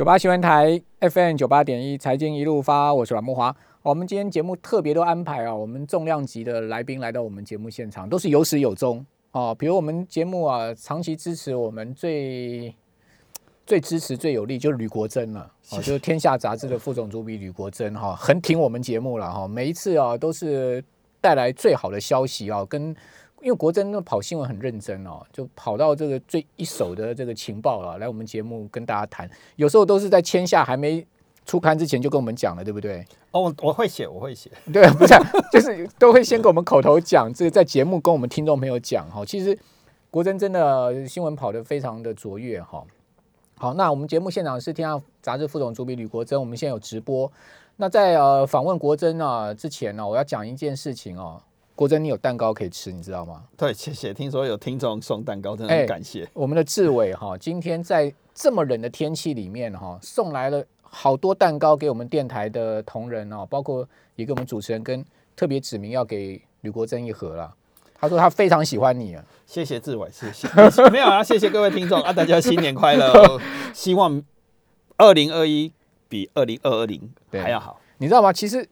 九八新闻台 FM 九八点一财经一路发，我是阮木华。我们今天节目特别都安排啊，我们重量级的来宾来到我们节目现场，都是有始有终哦。比如我们节目啊，长期支持我们最最支持最有力就是吕国珍了，哦，就是天下杂志的副总主笔吕国珍哈，很挺我们节目了哈。每一次啊，都是带来最好的消息啊，跟。因为国珍那跑新闻很认真哦，就跑到这个最一手的这个情报了，来我们节目跟大家谈。有时候都是在签下还没出刊之前就跟我们讲了，对不对？哦，我会写，我会写。对，不是，就是都会先跟我们口头讲，这个在节目跟我们听众朋友讲哈。其实国珍真的新闻跑得非常的卓越哈。好，那我们节目现场是天下杂志副总主笔吕国珍，我们现在有直播。那在呃访问国珍啊之前呢，我要讲一件事情哦。国珍，你有蛋糕可以吃，你知道吗？对，谢谢。听说有听众送蛋糕，真的很感谢。我们的志伟哈，今天在这么冷的天气里面哈，送来了好多蛋糕给我们电台的同仁哦，包括也给我们主持人跟特别指名要给吕国珍一盒了。他说他非常喜欢你啊，谢谢志伟，谢谢。没有啊，谢谢各位听众啊，大家新年快乐，希望二零二一比二零二二零还要好。你知道吗？其实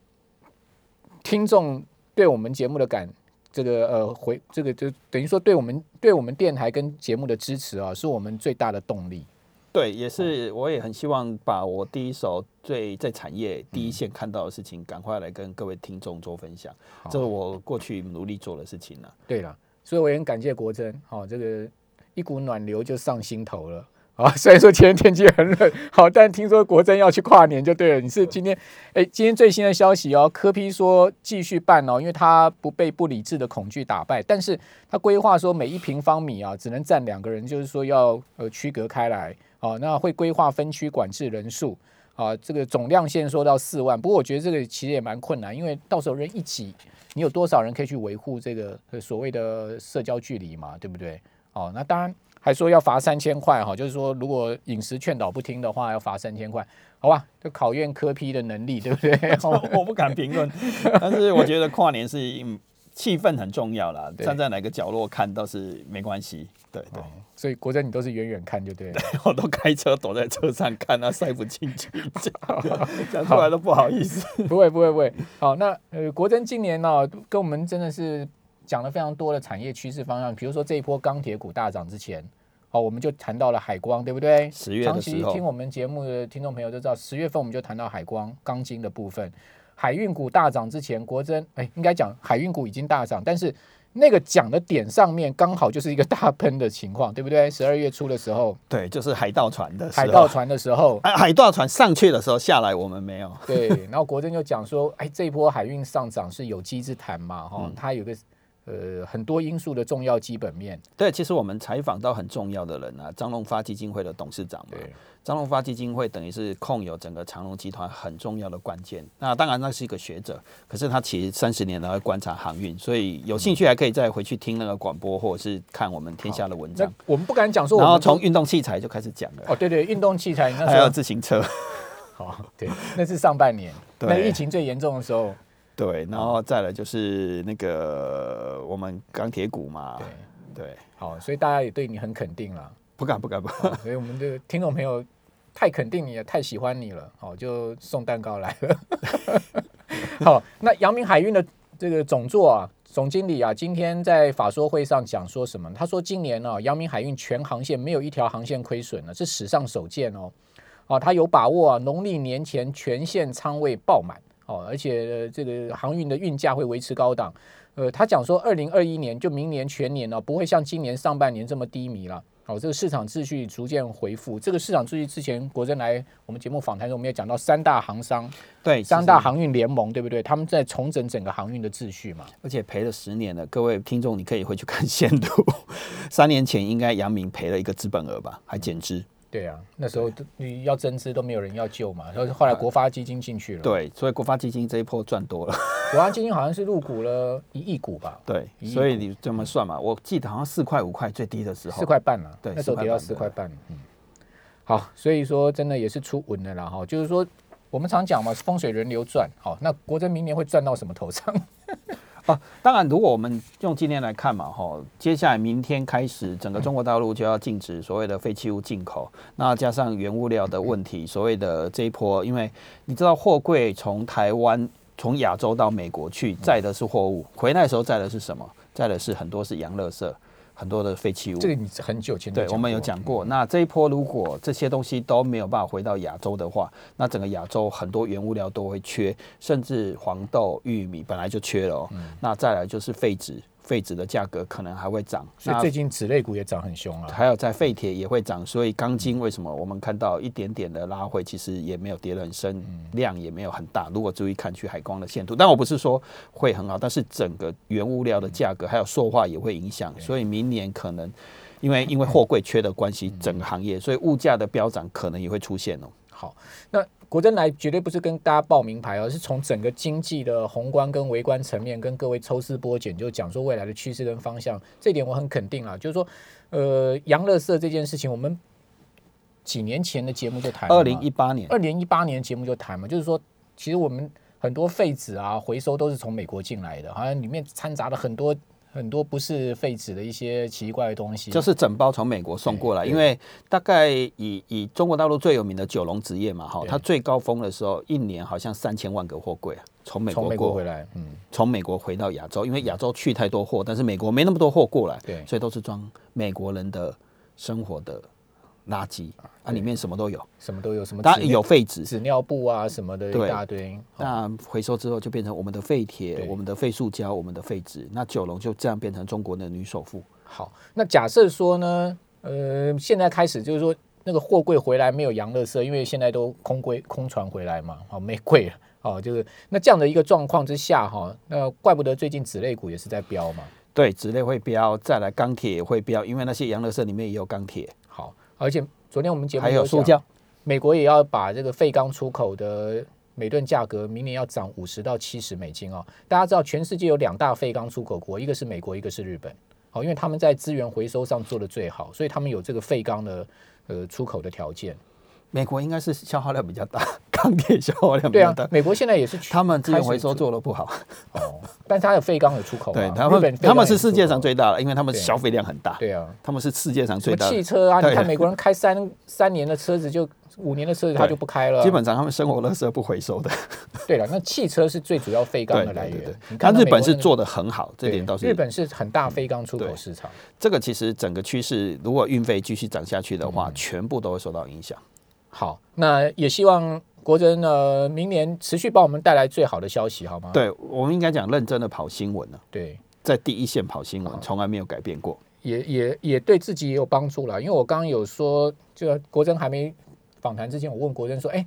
听众。对我们节目的感，这个呃回这个就等于说对我们对我们电台跟节目的支持啊，是我们最大的动力。对，也是我也很希望把我第一手最在产业第一线看到的事情，赶快来跟各位听众做分享。这是我过去努力做的事情了。对了，所以我也很感谢国珍，好，这个一股暖流就上心头了。啊，虽然说今天天气很冷，好，但听说国珍要去跨年就对了。你是今天，哎，今天最新的消息哦，科批说继续办哦，因为他不被不理智的恐惧打败，但是他规划说每一平方米啊只能站两个人，就是说要呃区隔开来，哦，那会规划分区管制人数，啊，这个总量限说到四万，不过我觉得这个其实也蛮困难，因为到时候人一挤，你有多少人可以去维护这个所谓的社交距离嘛，对不对？哦，那当然。还说要罚三千块哈，就是说如果饮食劝导不听的话，要罚三千块，好吧？就考验科批的能力，对不对？我不敢评论，但是我觉得跨年是气氛很重要啦，站在哪个角落看倒是没关系。对对，所以国珍你都是远远看就对了，我都开车躲在车上看，那塞不进去，讲 讲出来都不好意思。不会不会不会，好，那呃国珍今年呢，跟我们真的是。讲了非常多的产业趋势方向，比如说这一波钢铁股大涨之前，哦，我们就谈到了海光，对不对？十月长期听我们节目的听众朋友都知道，十月份我们就谈到海光钢筋的部分。海运股大涨之前，国珍哎，应该讲海运股已经大涨，但是那个讲的点上面刚好就是一个 大喷的情况，对不对？十二月初的时候，对，就是海盗船的海盗船的时候，哎，海盗船上去的时候下来，我们没有。对，然后国珍就讲说，哎，这一波海运上涨是有机之谈嘛，哈，它有个。呃，很多因素的重要基本面。对，其实我们采访到很重要的人啊，张龙发基金会的董事长嘛。张龙发基金会等于是控有整个长隆集团很重要的关键。那当然，那是一个学者，可是他其实三十年来会观察航运，所以有兴趣还可以再回去听那个广播，或者是看我们天下的文章。我们不敢讲说，然后从运动器材就开始讲了。哦，对对，运动器材，那还有自行车。好，对，那是上半年，那疫情最严重的时候。对，然后再来就是那个我们钢铁股嘛，对对，好，所以大家也对你很肯定了，不敢不敢不敢，所以我们的听众朋友太肯定你了，太喜欢你了，好，就送蛋糕来了。好，那阳明海运的这个总座啊，总经理啊，今天在法说会上讲说什么？他说今年呢，阳明海运全航线没有一条航线亏损了，是史上首见哦。啊，他有把握啊，农历年前全线仓位爆满。哦，而且这个航运的运价会维持高档。呃，他讲说，二零二一年就明年全年呢，不会像今年上半年这么低迷了。哦，这个市场秩序逐渐恢复。这个市场秩序之前，国珍来我们节目访谈中，我们也讲到三大航商，对，三大航运联盟，对不对？他们在重整整个航运的秩序嘛。而且赔了十年了，各位听众，你可以回去看 线图。三年前应该杨明赔了一个资本额吧，还减资。对啊，那时候你要增资都没有人要救嘛，然后后来国发基金进去了。对，所以国发基金这一波赚多了。国发基金好像是入股了一亿股吧？对，所以你这么算嘛？我记得好像四块五块最低的时候，四块半了。对，那时候跌到四块半。嗯，好，所以说真的也是出稳的了哈。就是说我们常讲嘛，风水轮流转。好，那国珍明年会赚到什么头上？啊，当然，如果我们用今天来看嘛，吼，接下来明天开始，整个中国大陆就要禁止所谓的废弃物进口，那加上原物料的问题，所谓的这一波，因为你知道货柜从台湾从亚洲到美国去载的是货物，回来的时候载的是什么？载的是很多是洋垃圾。很多的废弃物，这个你很久前对我们有讲过。那这一波如果这些东西都没有办法回到亚洲的话，那整个亚洲很多原物料都会缺，甚至黄豆、玉米本来就缺了。那再来就是废纸。废纸的价格可能还会涨，所以最近纸类股也涨很凶啊。还有在废铁也会涨，所以钢筋为什么我们看到一点点的拉回，其实也没有跌得很深，量也没有很大。如果注意看去海光的线图，但我不是说会很好，但是整个原物料的价格还有塑化也会影响，所以明年可能因为因为货柜缺的关系，整个行业所以物价的飙涨可能也会出现哦。好，那。国珍来绝对不是跟大家报名牌，而是从整个经济的宏观跟微观层面跟各位抽丝剥茧，就讲说未来的趋势跟方向。这点我很肯定啊，就是说，呃，洋乐色这件事情，我们几年前的节目就谈，二零一八年，二零一八年节目就谈嘛，就是说，其实我们很多废纸啊回收都是从美国进来的，好像里面掺杂了很多。很多不是废纸的一些奇怪的东西，就是整包从美国送过来。因为大概以以中国大陆最有名的九龙纸业嘛，哈，它最高峰的时候，一年好像三千万个货柜啊，从美国过回来，嗯，从美国回到亚洲，因为亚洲去太多货，但是美国没那么多货过来，对，所以都是装美国人的生活的。垃圾啊，里面什么都有，什么都有，什么当然有废纸、纸尿布啊什么的，一大堆。那回收之后就变成我们的废铁、我们的废塑胶、我们的废纸。那九龙就这样变成中国的女首富。好，那假设说呢，呃，现在开始就是说那个货柜回来没有洋乐色，因为现在都空柜空船回来嘛，好没柜了，哦，就是那这样的一个状况之下哈，那怪不得最近纸类股也是在飙嘛。对，纸类会飙，再来钢铁也会飙，因为那些洋乐色里面也有钢铁。而且昨天我们节目还有塑胶，美国也要把这个废钢出口的每吨价格明年要涨五十到七十美金哦。大家知道全世界有两大废钢出口国，一个是美国，一个是日本。好，因为他们在资源回收上做的最好，所以他们有这个废钢的呃出口的条件。美国应该是消耗量比较大，钢铁消耗量比较大。美国现在也是他们资源回收做的不好哦，但是它有废钢的出口。对他们，他们是世界上最大的，因为他们消费量很大。对啊，他们是世界上最大的。汽车啊，你看美国人开三三年的车子，就五年的车子他就不开了。基本上他们生活垃圾不回收的。对了，那汽车是最主要废钢的来源。你看日本是做的很好，这点倒是。日本是很大废钢出口市场。这个其实整个趋势，如果运费继续涨下去的话，全部都会受到影响。好，那也希望国珍呢明年持续帮我们带来最好的消息，好吗？对，我们应该讲认真的跑新闻了。对，在第一线跑新闻，从来没有改变过，也也也对自己也有帮助了。因为我刚刚有说，就国珍还没访谈之前，我问国珍说：“哎，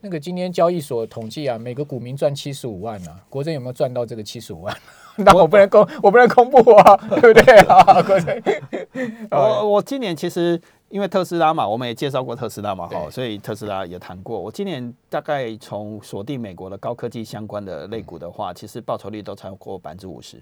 那个今天交易所统计啊，每个股民赚七十五万呢，国珍有没有赚到这个七十五万？” 那我不能公，我不能公布啊，对不对啊？国珍，我我今年其实。因为特斯拉嘛，我们也介绍过特斯拉嘛，哈，所以特斯拉也谈过。我今年大概从锁定美国的高科技相关的类股的话，其实报酬率都超过百分之五十。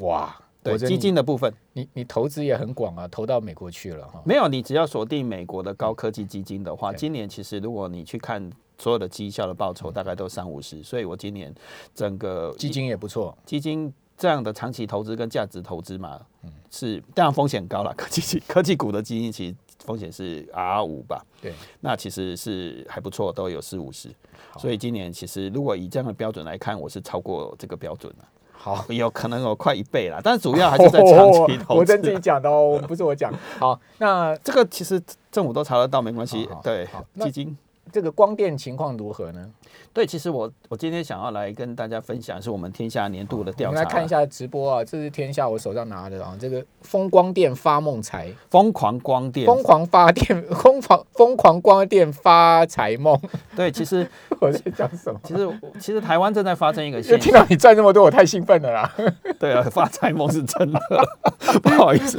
哇，对，基金的部分，你你投资也很广啊，投到美国去了哈。没有，你只要锁定美国的高科技基金的话，今年其实如果你去看所有的绩效的报酬，大概都三五十。所以我今年整个基金也不错，基金。这样的长期投资跟价值投资嘛，嗯是当然风险高了。科技科技股的基金其实风险是 R 五吧？对，那其实是还不错，都有四五十。所以今年其实如果以这样的标准来看，我是超过这个标准了。好，有可能有快一倍了，但是主要还是在长期 投资。我跟自己讲的哦，不是我讲。好，那 这个其实政府都查得到，没关系。对，基金这个光电情况如何呢？对，其实我我今天想要来跟大家分享，是我们天下年度的调查。我们来看一下直播啊，这是天下我手上拿的啊，这个风光电发梦财，疯狂光电，疯狂发电，疯狂疯狂光电发财梦。对，其实 我在讲什么？其实其实台湾正在发生一个现象。听到你赚这么多，我太兴奋了啦！对啊，发财梦是真的，不好意思。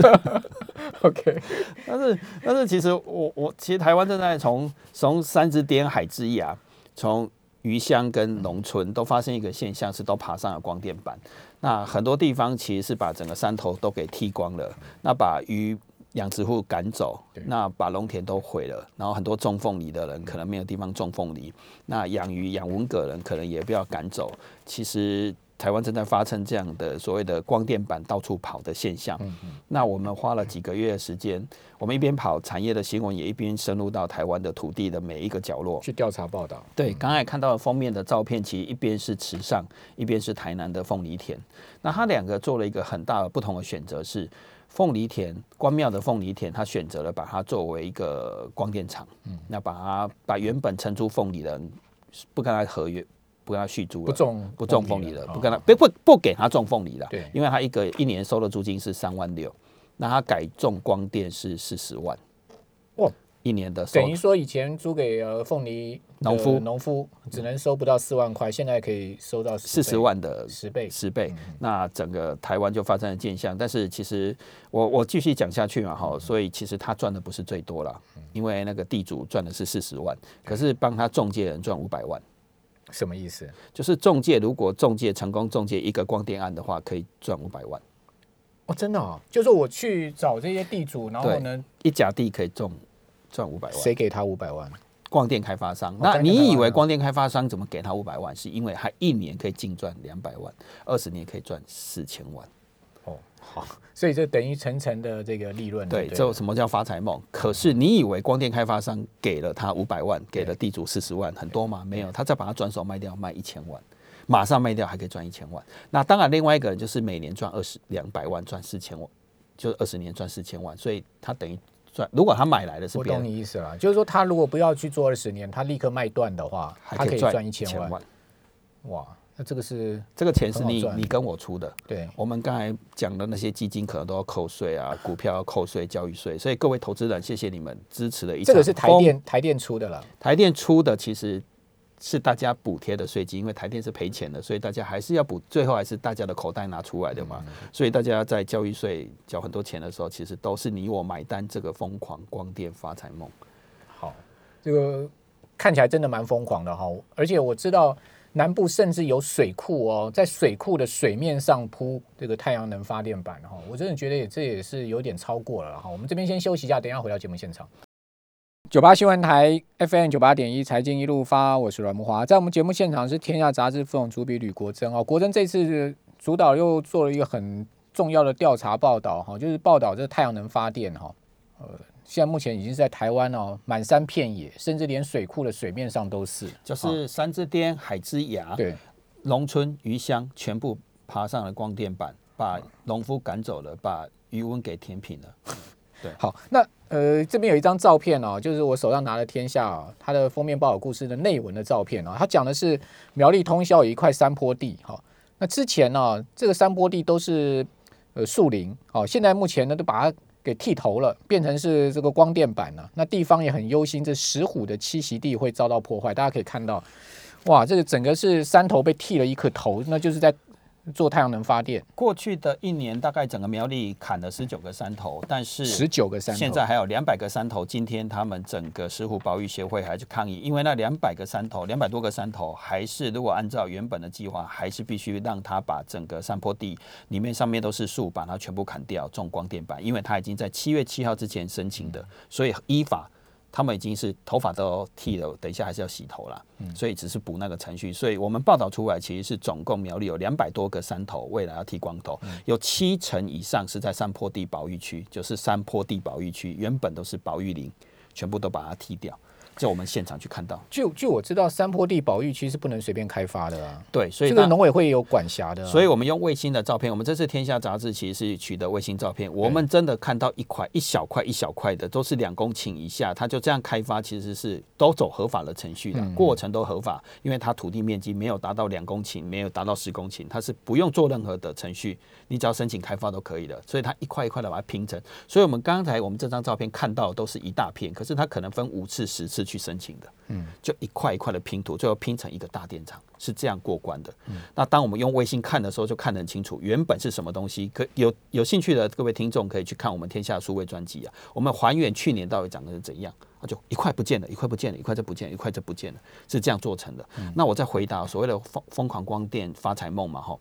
OK，但是但是其实我我其实台湾正在从从三只滇海之一啊，从鱼乡跟农村都发生一个现象，是都爬上了光电板。那很多地方其实是把整个山头都给剃光了，那把鱼养殖户赶走，那把农田都毁了。然后很多种凤梨的人可能没有地方种凤梨，那养鱼养文蛤人可能也不要赶走。其实台湾正在发生这样的所谓的光电板到处跑的现象。那我们花了几个月的时间，我们一边跑产业的新闻，也一边深入到台湾的土地的每一个角落去调查报道。对，刚才看到的封面的照片，其实一边是池上，一边是台南的凤梨田。那它两个做了一个很大的不同的选择是。凤梨田，关庙的凤梨田，他选择了把它作为一个光电厂，嗯，那把它把原本承租凤梨的不跟他合约，不跟他续租了，不种不种凤梨了，不跟他不不不给他种凤梨了，对，因为他一个一年收的租金是三万六，那他改种光电是四十万，哇。一年的等于说以前租给呃凤梨农夫农夫只能收不到四万块，现在可以收到四十万的十倍十倍。那整个台湾就发生了现象。但是其实我我继续讲下去嘛哈，所以其实他赚的不是最多了，因为那个地主赚的是四十万，可是帮他中介人赚五百万。什么意思？就是中介如果中介成功中介一个光电案的话，可以赚五百万。哦，真的啊？就是我去找这些地主，然后呢，一甲地可以中。赚五百万，谁给他五百万？光电开发商。那你以为光电开发商怎么给他五百万？是因为他一年可以净赚两百万，二十年可以赚四千万。哦，好，所以这等于层层的这个利润。对，这什么叫发财梦？可是你以为光电开发商给了他五百万，给了地主四十万，很多吗？没有，他再把它转手卖掉，卖一千万，马上卖掉还可以赚一千万。那当然，另外一个人就是每年赚二十两百万，赚四千万，就二十年赚四千万，所以他等于赚。如果他买来的是，我懂你意思了，就是说他如果不要去做二十年，他立刻卖断的话，他可以赚一千万。哇，那这个是这个钱是你你跟我出的。对，我们刚才讲的那些基金可能都要扣税啊，股票要扣税、教育税，所以各位投资人，谢谢你们支持的一。这个是台电台电出的了，台电出的其实。是大家补贴的税金，因为台电是赔钱的，所以大家还是要补，最后还是大家的口袋拿出来的嘛。所以大家在交易税交很多钱的时候，其实都是你我买单。这个疯狂光电发财梦，好，这个看起来真的蛮疯狂的哈。而且我知道南部甚至有水库哦，在水库的水面上铺这个太阳能发电板哈。我真的觉得也这也是有点超过了哈。我们这边先休息一下，等一下回到节目现场。九八新闻台 FM 九八点一财经一路发，我是阮木华，在我们节目现场是天下杂志副总主笔吕国珍哦。国珍这次主导又做了一个很重要的调查报道哈，就是报道这太阳能发电哈，呃，现在目前已经是在台湾哦，满山遍野，甚至连水库的水面上都是，就是山之巅、海之崖，对，农村鱼乡全部爬上了光电板，把农夫赶走了，把渔温给填平了。对，好，那呃这边有一张照片哦，就是我手上拿的《天下》它的封面报道故事的内文的照片哦，它讲的是苗栗通宵有一块山坡地哈，那之前呢这个山坡地都是呃树林哦，现在目前呢都把它给剃头了，变成是这个光电板了，那地方也很忧心，这石虎的栖息地会遭到破坏，大家可以看到，哇，这个整个是山头被剃了一颗头，那就是在。做太阳能发电，过去的一年大概整个苗栗砍了十九个山头，但是十九个山头，现在还有两百个山头。今天他们整个石虎保育协会还是抗议，因为那两百个山头，两百多个山头，还是如果按照原本的计划，还是必须让他把整个山坡地里面上面都是树，把它全部砍掉，种光电板，因为他已经在七月七号之前申请的，所以依法。他们已经是头发都剃了，等一下还是要洗头啦，所以只是补那个程序。所以我们报道出来，其实是总共苗栗有两百多个山头，未来要剃光头，有七成以上是在山坡地保育区，就是山坡地保育区原本都是保育林，全部都把它剃掉。在我们现场去看到，就就我知道，山坡地保育区是不能随便开发的啊。对，所以这个农委会有管辖的。所以我们用卫星的照片，我们这次《天下》杂志其实是取得卫星照片，我们真的看到一块一小块一小块的，都是两公顷以下，它就这样开发，其实是都走合法的程序的，过程都合法，因为它土地面积没有达到两公顷，没有达到十公顷，它是不用做任何的程序，你只要申请开发都可以的。所以它一块一块的把它拼成，所以我们刚才我们这张照片看到都是一大片，可是它可能分五次、十次去申请的。嗯，就一块一块的拼图，最后拼成一个大电厂，是这样过关的。嗯，那当我们用微信看的时候，就看得很清楚，原本是什么东西。可有有兴趣的各位听众可以去看我们天下数位专辑啊，我们还原去年到底长得是怎样，那就一块不见了，一块不见了，一块就不见了，一块就不见了，是这样做成的。那我再回答所谓的疯疯狂光电发财梦嘛，哈，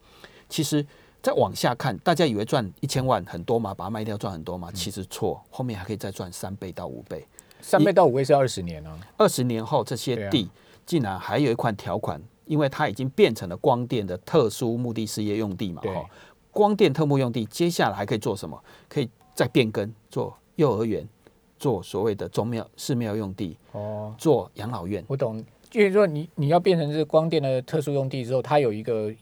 其实再往下看，大家以为赚一千万很多嘛，把它卖掉赚很多嘛，其实错，后面还可以再赚三倍到五倍。三倍到五倍是二十年呢？二十年后，这些地竟然还有一款条款，因为它已经变成了光电的特殊目的事业用地嘛，对哈，光电特目用地，接下来还可以做什么？可以再变更做幼儿园，做所谓的宗庙寺庙用地，哦，做养老院。我懂，就是说你你要变成是光电的特殊用地之后，它有一个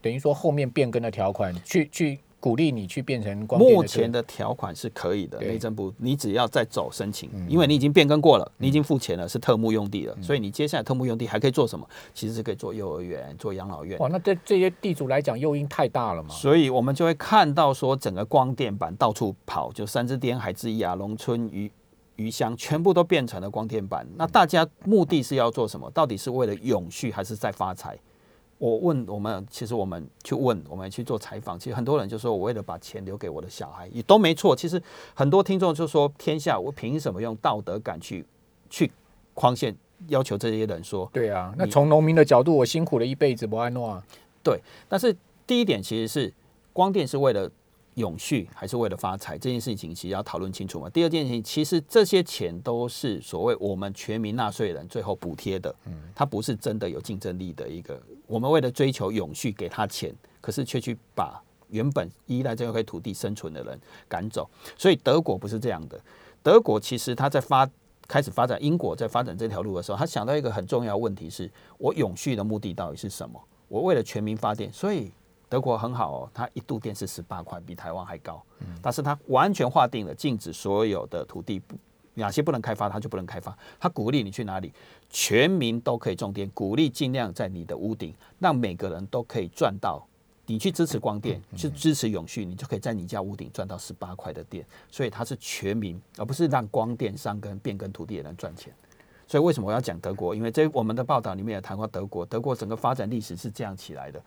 等于说后面变更的条款，去去鼓励你去变成光电目前的条款是可以的，对内政部你只要再走申请，嗯因为你已经变更过了，你已经付钱了，是特目用地了，所以你接下来特目用地还可以做什么？其实是可以做幼儿园、做养老院。哇，那对这些地主来讲诱因太大了嘛？所以我们就会看到说，整个光电板到处跑，就三支滇、海之一啊、龙村、鱼鱼乡，全部都变成了光电板。那大家目的是要做什么？到底是为了永续，还是在发财？我问我们，其实我们去问，我们去做采访，其实很多人就说我为了把钱留给我的小孩，也都没错。其实很多听众就说，天下我凭什么用道德感去去框限要求这些人说？对啊，那从农民的角度，我辛苦了一辈子，不安诺啊。对但是第一点其实是光电是为了永续还是为了发财这件事情，其实要讨论清楚嘛。第二件事情，其实这些钱都是所谓我们全民纳税人最后补贴的，它不是真的有竞争力的一个。我们为了追求永续给他钱，可是却去把原本依赖这块土地生存的人赶走。所以德国不是这样的，德国其实他在发。开始发展英国在发展这条路的时候，他想到一个很重要的问题是：我永续的目的到底是什么？我为了全民发电，所以德国很好哦，它一度电是十八块，比台湾还高。嗯但是它完全划定了禁止所有的土地不哪些不能开发，它就不能开发。它鼓励你去哪里，全民都可以种电，鼓励尽量在你的屋顶，让每个人都可以赚到。你去支持光电，去支持永续，你就可以在你家屋顶赚到十八块的电。所以它是全民，而不是让光电商跟变更土地的人赚钱。所以为什么我要讲德国？因为这我们的报道里面也谈过德国，德国整个发展历史是这样起来的，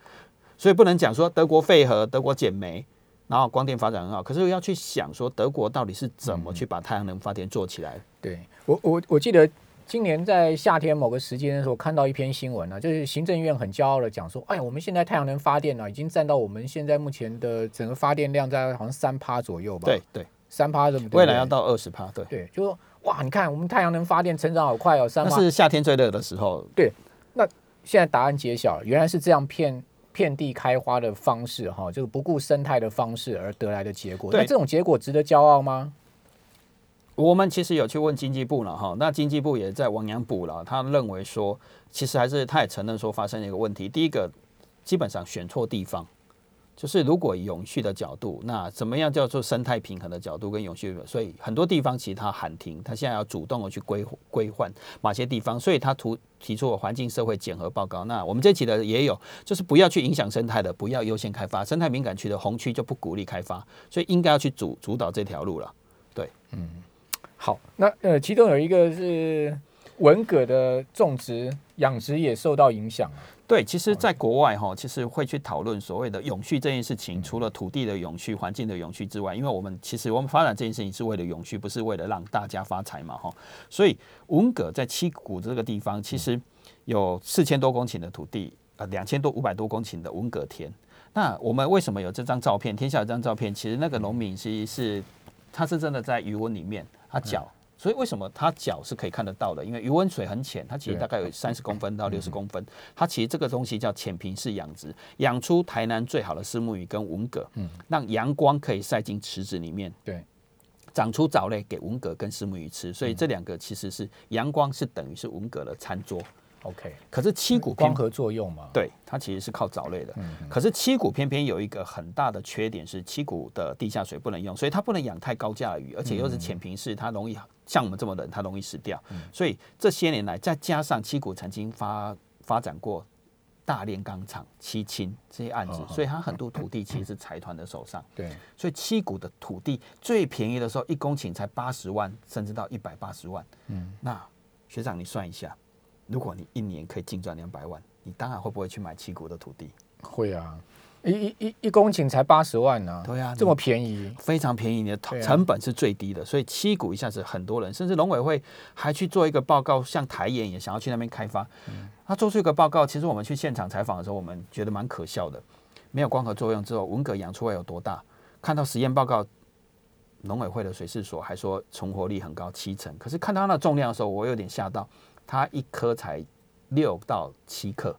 所以不能讲说德国废核、德国减煤，然后光电发展很好，可是要去想说德国到底是怎么去把太阳能发电做起来。对我我我记得今年在夏天某个时间的时候，看到一篇新闻呢、就是行政院很骄傲的讲说，哎，我们现在太阳能发电呢、已经占到我们现在目前的整个发电量在好像三趴左右吧？对，对，三趴这么多。未来要到二十趴，对，对，就说哇，你看我们太阳能发电成长好快哦，三趴。那是夏天最热的时候。对，那现在答案揭晓了，原来是这样遍遍地开花的方式哈，就是不顾生态的方式而得来的结果。对那这种结果值得骄傲吗？我们其实有去问经济部了哈，那经济部也在亡羊补牢，他认为说，其实还是他也承认说发生了一个问题。第一个，基本上选错地方，就是如果永续的角度，那怎么样叫做生态平衡的角度跟永续？所以很多地方其实它喊停，它现在要主动的去规规范哪些地方，所以他提提出了环境社会检核报告。那我们这期的也有，就是不要去影响生态的，不要优先开发生态敏感区的红区就不鼓励开发，所以应该要去主主导这条路了。对，嗯好，那呃，其中有一个是文蛤的种植、养殖也受到影响。对，其实，在国外哈，其实会去讨论所谓的永续这件事情，除了土地的永续、环境的永续之外，因为我们其实我们发展这件事情是为了永续，不是为了让大家发财嘛哈。所以文革在七股这个地方，其实有四千多公顷的土地，呃，两千多五百多公顷的文革田。那我们为什么有这张照片？天下有这张照片，其实那个农民其实是他是真的在余温里面，他脚。所以为什么它脚是可以看得到的？因为余温水很浅，它其实大概有三十公分到六十公分。它其实这个东西叫浅平式养殖，养出台南最好的丝木鱼跟文蛤，嗯让阳光可以晒进池子里面，对，长出藻类给文蛤跟丝木鱼吃。所以这两个其实是阳光是等于是文蛤的餐桌。OK，可是七股光合作用嘛。对，它其实是靠藻类的。嗯可是七股偏偏有一个很大的缺点是，七股的地下水不能用，所以它不能养太高价的鱼，而且又是浅平式，它容易像我们这么冷，它容易死掉。所以这些年来，再加上七股曾经发发展过大炼钢厂、七轻这些案子，所以它很多土地其实是财团的手上。对，所以七股的土地最便宜的时候，一公顷才八十万，甚至到一百八十万。嗯，那学长你算一下，如果你一年可以净赚两百万，你当然会不会去买七股的土地？会啊，一一一一公顷才八十万呢、对啊这么便宜。非常便宜，你的成本是最低的，所以七股一下子很多人，甚至农委会还去做一个报告，像台研也想要去那边开发。他做出一个报告，其实我们去现场采访的时候，我们觉得蛮可笑的。没有光合作用之后，文革养出来有多大？看到实验报告，农委会的水事所还说存活率很高，七成。可是看到它的重量的时候，我有点吓到，它一颗才六到七克。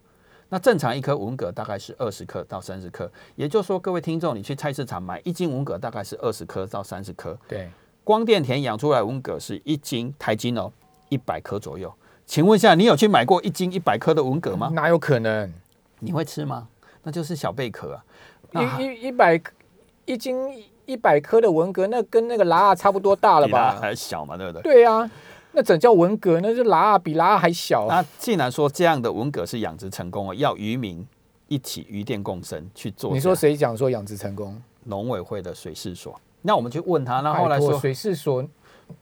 那正常一颗文蛤大概是二十克到三十克，也就是说，各位听众，你去菜市场买一斤文蛤大概是二十颗到三十颗。对，光电田养出来文蛤是一斤台斤哦，一百颗左右。请问一下，你有去买过一斤一百颗的文蛤吗？哪有可能？你会吃吗？那就是小贝壳啊。一一一百一斤一百颗的文蛤，那跟那个拉差不多大了吧？还小嘛，对不对？对啊，那怎叫文蛤？那就拉比拉还小。那既然说这样的文蛤是养殖成功了，要渔民一起渔电共生去做。你说谁讲说养殖成功？农委会的水事所。那我们去问他，那后来说水事所，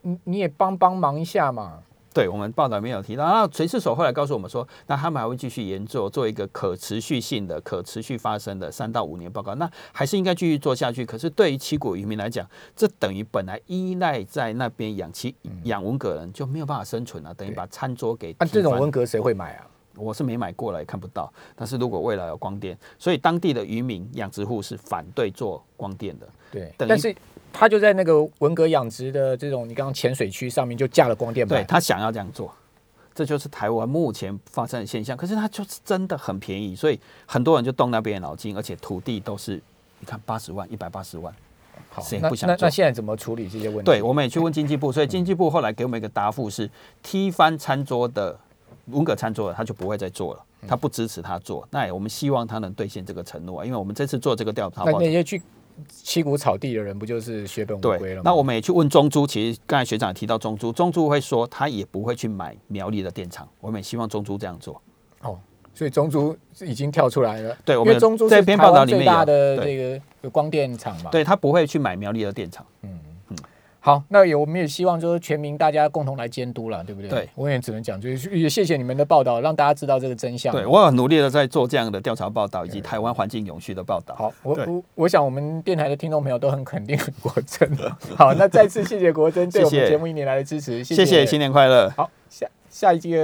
你你也帮帮忙一下嘛。对我们报道没有提到，那垂事所后来告诉我们说，那他们还会继续研究，做一个可持续性的、可持续发生的三到五年报告，那还是应该继续做下去。可是对于七股渔民来讲，这等于本来依赖在那边养七养文蛤人就没有办法生存了，等于把餐桌给。那这种文蛤谁会买啊？我是没买过来，也看不到。但是如果未来有光电，所以当地的渔民养殖户是反对做光电的。对，但是。他就在那个文革养殖的这种你刚刚浅水区上面就架了光电板，对他想要这样做，这就是台湾目前发生的现象。可是它就是真的很便宜，所以很多人就动那边脑筋，而且土地都是你看八十万、一百八十万，好，那那那现在怎么处理这些问题？对，我们也去问经济部，所以经济部后来给我们一个答复是：踢翻餐桌的文革餐桌的，他就不会再做了，他不支持他做。那我们希望他能兑现这个承诺，因为我们这次做这个调查，那那些去。七股草地的人不就是血本无归了吗？那我们也去问中珠，其实刚才学长也提到中珠，中珠会说他也不会去买苗栗的电厂。我们也希望中珠这样做。哦，所以中珠已经跳出来了。对，我们中珠这篇报道里面大的这个光电厂嘛。对他不会去买苗栗的电厂。嗯。好，那也我们也希望就是全民大家共同来监督了，对不对？对，我也只能讲，就是也谢谢你们的报道，让大家知道这个真相。对我很努力的在做这样的调查报道，以及台湾环境永续的报道。好，我我我想我们电台的听众朋友都很肯定国珍 好，那再次谢谢国珍对我们节目一年来的支持，谢谢，新年快乐。好，下下一季。